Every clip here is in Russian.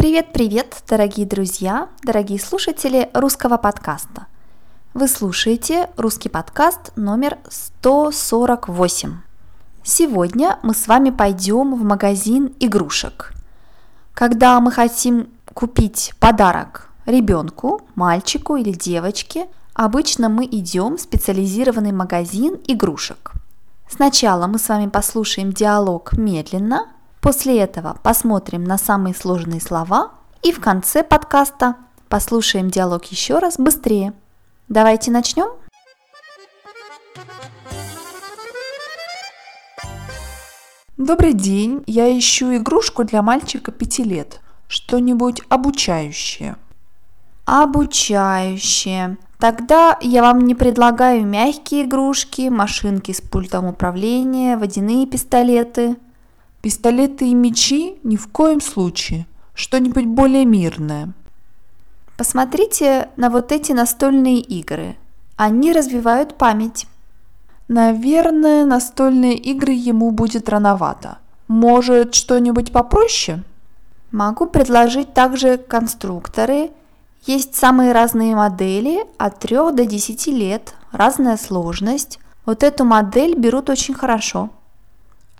Привет-привет, дорогие друзья, дорогие слушатели русского подкаста. Вы слушаете русский подкаст номер 148. Сегодня мы с вами пойдем в магазин игрушек. Когда мы хотим купить подарок ребенку, мальчику или девочке, обычно мы идем в специализированный магазин игрушек. Сначала мы с вами послушаем диалог медленно, После этого посмотрим на самые сложные слова и в конце подкаста послушаем диалог еще раз быстрее. Давайте начнем. Добрый день, я ищу игрушку для мальчика пяти лет. Что-нибудь обучающее. Обучающее. Тогда я вам не предлагаю мягкие игрушки, машинки с пультом управления, водяные пистолеты – Пистолеты и мечи ни в коем случае. Что-нибудь более мирное. Посмотрите на вот эти настольные игры. Они развивают память. Наверное, настольные игры ему будет рановато. Может, что-нибудь попроще? Могу предложить также конструкторы. Есть самые разные модели от 3 до 10 лет, разная сложность. Вот эту модель берут очень хорошо.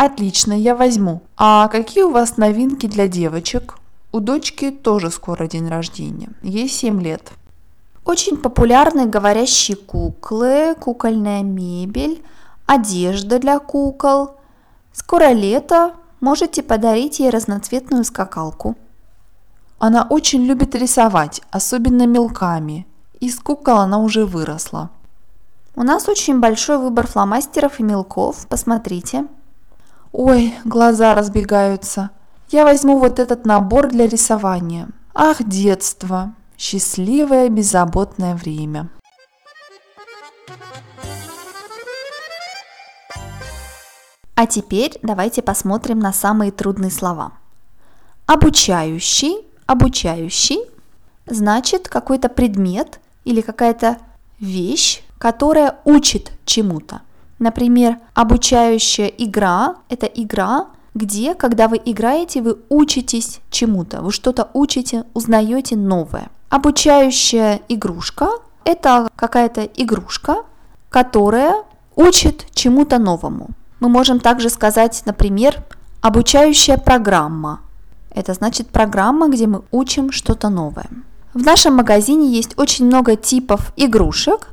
Отлично, я возьму. А какие у вас новинки для девочек? У дочки тоже скоро день рождения. Ей 7 лет. Очень популярны говорящие куклы, кукольная мебель, одежда для кукол. Скоро лето, можете подарить ей разноцветную скакалку. Она очень любит рисовать, особенно мелками. Из кукол она уже выросла. У нас очень большой выбор фломастеров и мелков, посмотрите. Ой, глаза разбегаются. Я возьму вот этот набор для рисования. Ах, детство! Счастливое, беззаботное время. А теперь давайте посмотрим на самые трудные слова. Обучающий, обучающий, значит какой-то предмет или какая-то вещь, которая учит чему-то. Например, обучающая игра – это игра, где, когда вы играете, вы учитесь чему-то, вы что-то учите, узнаете новое. Обучающая игрушка – это какая-то игрушка, которая учит чему-то новому. Мы можем также сказать, например, обучающая программа. Это значит программа, где мы учим что-то новое. В нашем магазине есть очень много типов игрушек,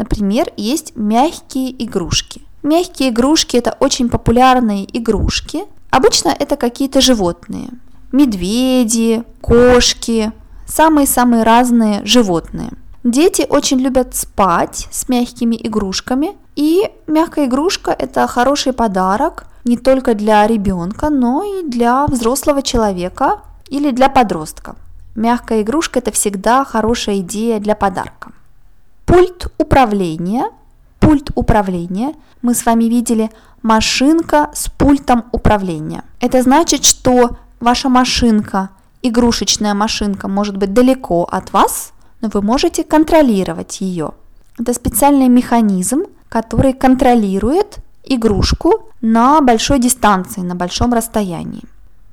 Например, есть мягкие игрушки. Мягкие игрушки – это очень популярные игрушки. Обычно это какие-то животные. Медведи, кошки, самые-самые разные животные. Дети очень любят спать с мягкими игрушками, и мягкая игрушка – это хороший подарок не только для ребенка, но и для взрослого человека или для подростка. Мягкая игрушка – это всегда хорошая идея для подарка. Пульт управления. Пульт управления. Мы с вами видели машинка с пультом управления. Это значит, что ваша машинка, игрушечная машинка, может быть далеко от вас, но вы можете контролировать ее. Это специальный механизм, который контролирует игрушку на большой дистанции, на большом расстоянии.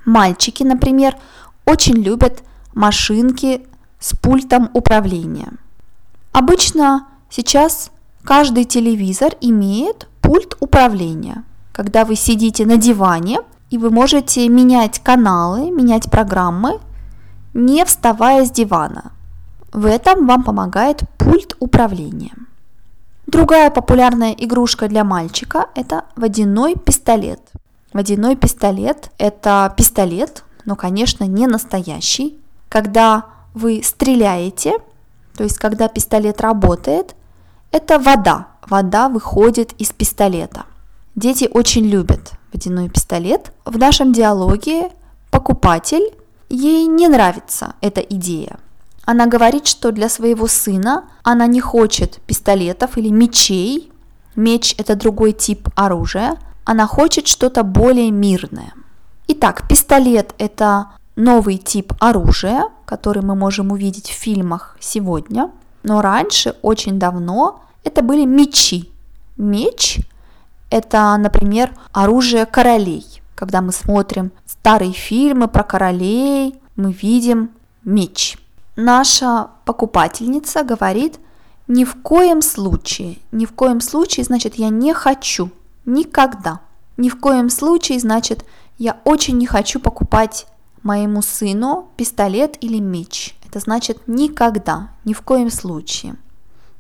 Мальчики, например, очень любят машинки с пультом управления. Обычно сейчас каждый телевизор имеет пульт управления. Когда вы сидите на диване, и вы можете менять каналы, менять программы, не вставая с дивана. В этом вам помогает пульт управления. Другая популярная игрушка для мальчика – это водяной пистолет. Водяной пистолет – это пистолет, но, конечно, не настоящий. Когда вы стреляете – то есть когда пистолет работает, это вода. Вода выходит из пистолета. Дети очень любят водяной пистолет. В нашем диалоге покупатель, ей не нравится эта идея. Она говорит, что для своего сына она не хочет пистолетов или мечей. Меч – это другой тип оружия. Она хочет что-то более мирное. Итак, пистолет – это новый тип оружия, который мы можем увидеть в фильмах сегодня. Но раньше, очень давно, это были мечи. Меч – это, например, оружие королей. Когда мы смотрим старые фильмы про королей, мы видим меч. Наша покупательница говорит, ни в коем случае, ни в коем случае, значит, я не хочу, никогда. Ни в коем случае, значит, я очень не хочу покупать моему сыну пистолет или меч. Это значит никогда, ни в коем случае.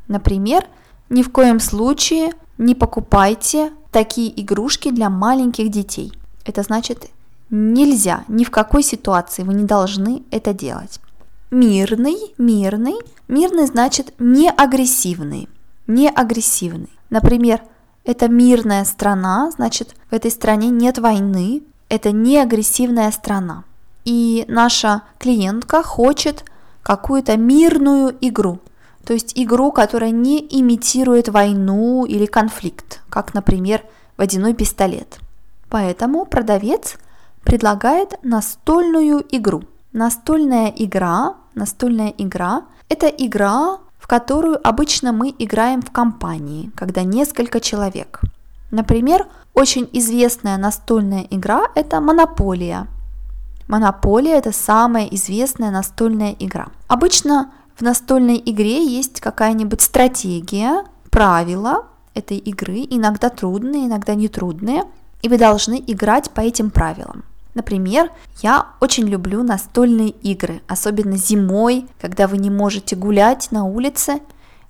Например, ни в коем случае не покупайте такие игрушки для маленьких детей. Это значит нельзя, ни в какой ситуации вы не должны это делать. Мирный, мирный, мирный значит не агрессивный, не агрессивный. Например, это мирная страна, значит в этой стране нет войны, это не агрессивная страна. И наша клиентка хочет какую-то мирную игру, то есть игру, которая не имитирует войну или конфликт, как, например, водяной пистолет. Поэтому продавец предлагает настольную игру. Настольная игра, настольная игра – это игра, в которую обычно мы играем в компании, когда несколько человек. Например, очень известная настольная игра – это «Монополия». «Монополия» – это самая известная настольная игра. Обычно в настольной игре есть какая-нибудь стратегия, правила этой игры, иногда трудные, иногда нетрудные, и вы должны играть по этим правилам. Например, я очень люблю настольные игры, особенно зимой, когда вы не можете гулять на улице.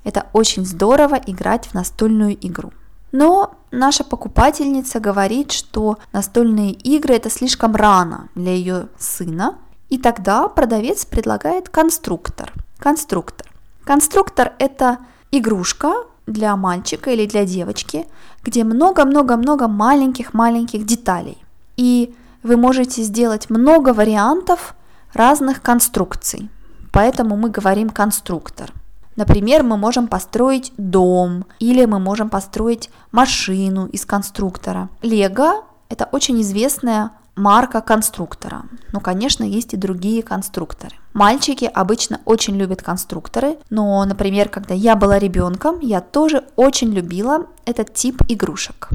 Это очень здорово играть в настольную игру. Но наша покупательница говорит, что настольные игры это слишком рано для ее сына, и тогда продавец предлагает конструктор – Конструктор. Конструктор – это игрушка для мальчика или для девочки, где много-много-много маленьких-маленьких деталей. И вы можете сделать много вариантов разных конструкций. Поэтому мы говорим конструктор. Например, мы можем построить дом или мы можем построить машину из конструктора. Лего – это очень известная марка конструктора. Ну, конечно, есть и другие конструкторы. Мальчики обычно очень любят конструкторы, но, например, когда я была ребенком, я тоже очень любила этот тип игрушек.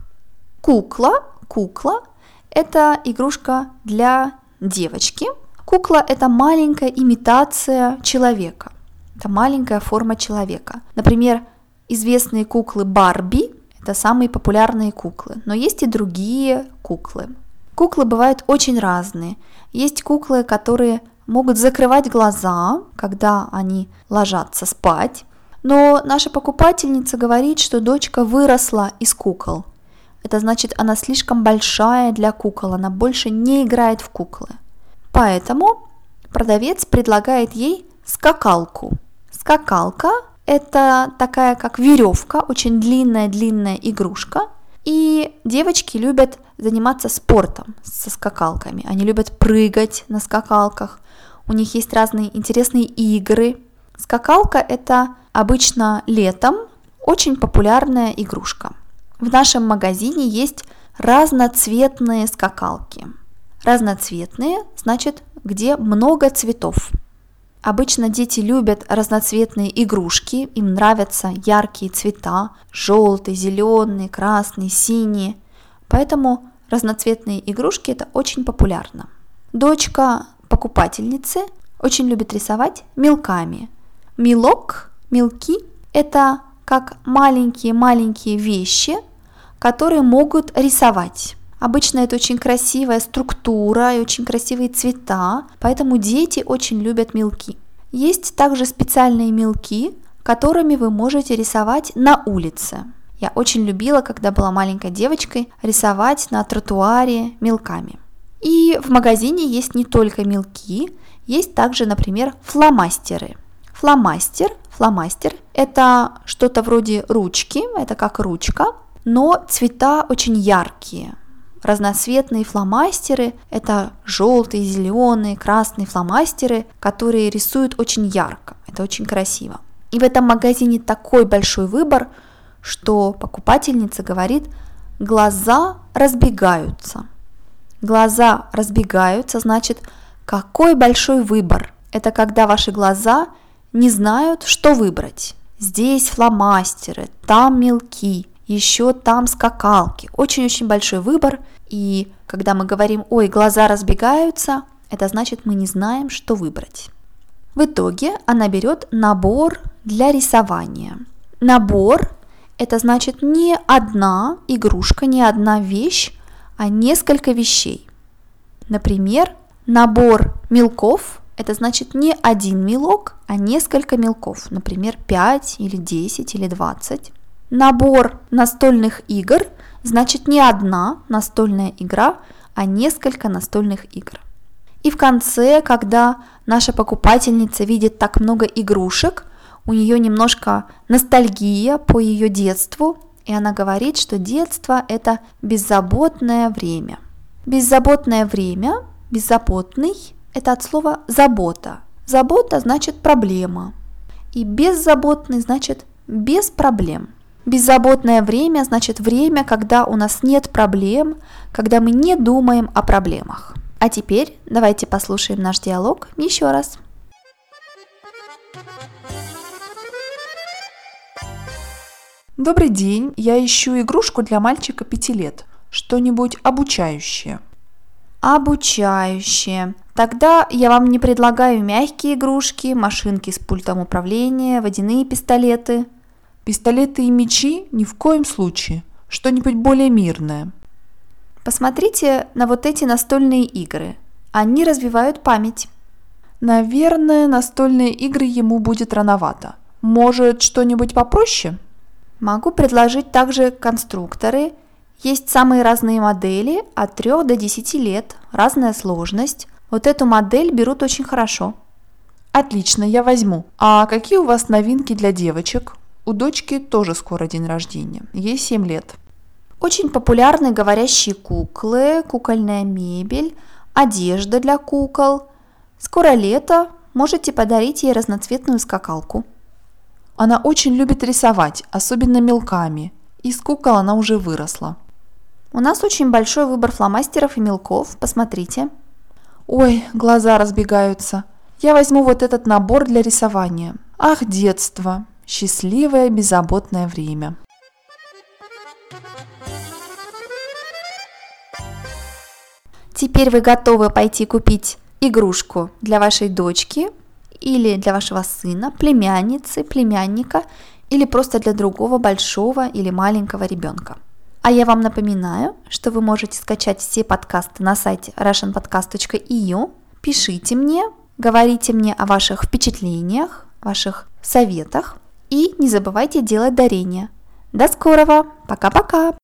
Кукла, кукла – это игрушка для девочки. Кукла – это маленькая имитация человека. Это маленькая форма человека. Например, известные куклы Барби – это самые популярные куклы, но есть и другие куклы. Куклы бывают очень разные. Есть куклы, которые могут закрывать глаза, когда они ложатся спать. Но наша покупательница говорит, что дочка выросла из кукол. Это значит, она слишком большая для кукол, она больше не играет в куклы. Поэтому продавец предлагает ей скакалку. Скакалка – это такая как веревка, очень длинная-длинная игрушка. И девочки любят заниматься спортом со скакалками. Они любят прыгать на скакалках. У них есть разные интересные игры. Скакалка – это обычно летом очень популярная игрушка. В нашем магазине есть разноцветные скакалки. Разноцветные значит, где много цветов. Обычно дети любят разноцветные игрушки, им нравятся яркие цвета, желтый, зеленый, красный, синий. Поэтому разноцветные игрушки это очень популярно. Дочка покупательницы очень любит рисовать мелками. Мелок, мелки – это как маленькие-маленькие вещи, которые могут рисовать. Обычно это очень красивая структура и очень красивые цвета, поэтому дети очень любят мелки. Есть также специальные мелки, которыми вы можете рисовать на улице. Я очень любила, когда была маленькой девочкой, рисовать на тротуаре мелками. И в магазине есть не только мелки, есть также, например, фломастеры. Фломастер, фломастер – это что-то вроде ручки, это как ручка, но цвета очень яркие. Разноцветные фломастеры – это желтые, зеленые, красные фломастеры, которые рисуют очень ярко. Это очень красиво. И в этом магазине такой большой выбор – что покупательница говорит, глаза разбегаются. Глаза разбегаются, значит, какой большой выбор. Это когда ваши глаза не знают, что выбрать. Здесь фломастеры, там мелки, еще там скакалки. Очень-очень большой выбор. И когда мы говорим, ой, глаза разбегаются, Это значит, мы не знаем, что выбрать. В итоге она берет набор для рисования. Набор – это значит не одна игрушка, не одна вещь, а несколько вещей. Например, набор мелков – это значит не один мелок, а несколько мелков, например, 5 или 10 или 20. Набор настольных игр значит не одна настольная игра, а несколько настольных игр. И в конце, когда наша покупательница видит так много игрушек, у нее немножко ностальгия по ее детству, и она говорит, что детство – это беззаботное время. Беззаботное время, беззаботный – это от слова «забота». Забота значит проблема, и беззаботный значит без проблем. Беззаботное время значит время, когда у нас нет проблем, когда мы не думаем о проблемах. А теперь давайте послушаем наш диалог еще раз. Добрый день, я ищу игрушку для мальчика пяти лет. Что-нибудь обучающее. Обучающее. Тогда я вам не предлагаю мягкие игрушки, машинки с пультом управления, водяные пистолеты. Пистолеты и мечи ни в коем случае. Что-нибудь более мирное. Посмотрите на вот эти настольные игры. Они развивают память. Наверное, настольные игры ему будет рановато. Может, что-нибудь попроще? Могу предложить также конструкторы. Есть самые разные модели от 3 до 10 лет, разная сложность. Вот эту модель берут очень хорошо. Отлично, я возьму. А какие у вас новинки для девочек? У дочки тоже скоро день рождения. Ей 7 лет. Очень популярны говорящие куклы, кукольная мебель, одежда для кукол. Скоро лето, можете подарить ей разноцветную скакалку. Она очень любит рисовать, особенно мелками. Из кукол она уже выросла. У нас очень большой выбор фломастеров и мелков, посмотрите. Ой, глаза разбегаются. Я возьму вот этот набор для рисования. Ах, детство, счастливое беззаботное время. Теперь вы готовы пойти купить игрушку для вашей дочки или для вашего сына, племянницы, племянника или просто для другого большого или маленького ребенка. А я вам напоминаю, что вы можете скачать все подкасты на сайте russianpodcast.eu. Пишите мне, говорите мне о ваших впечатлениях, ваших советах и не забывайте делать дарения. До скорого! Пока-пока!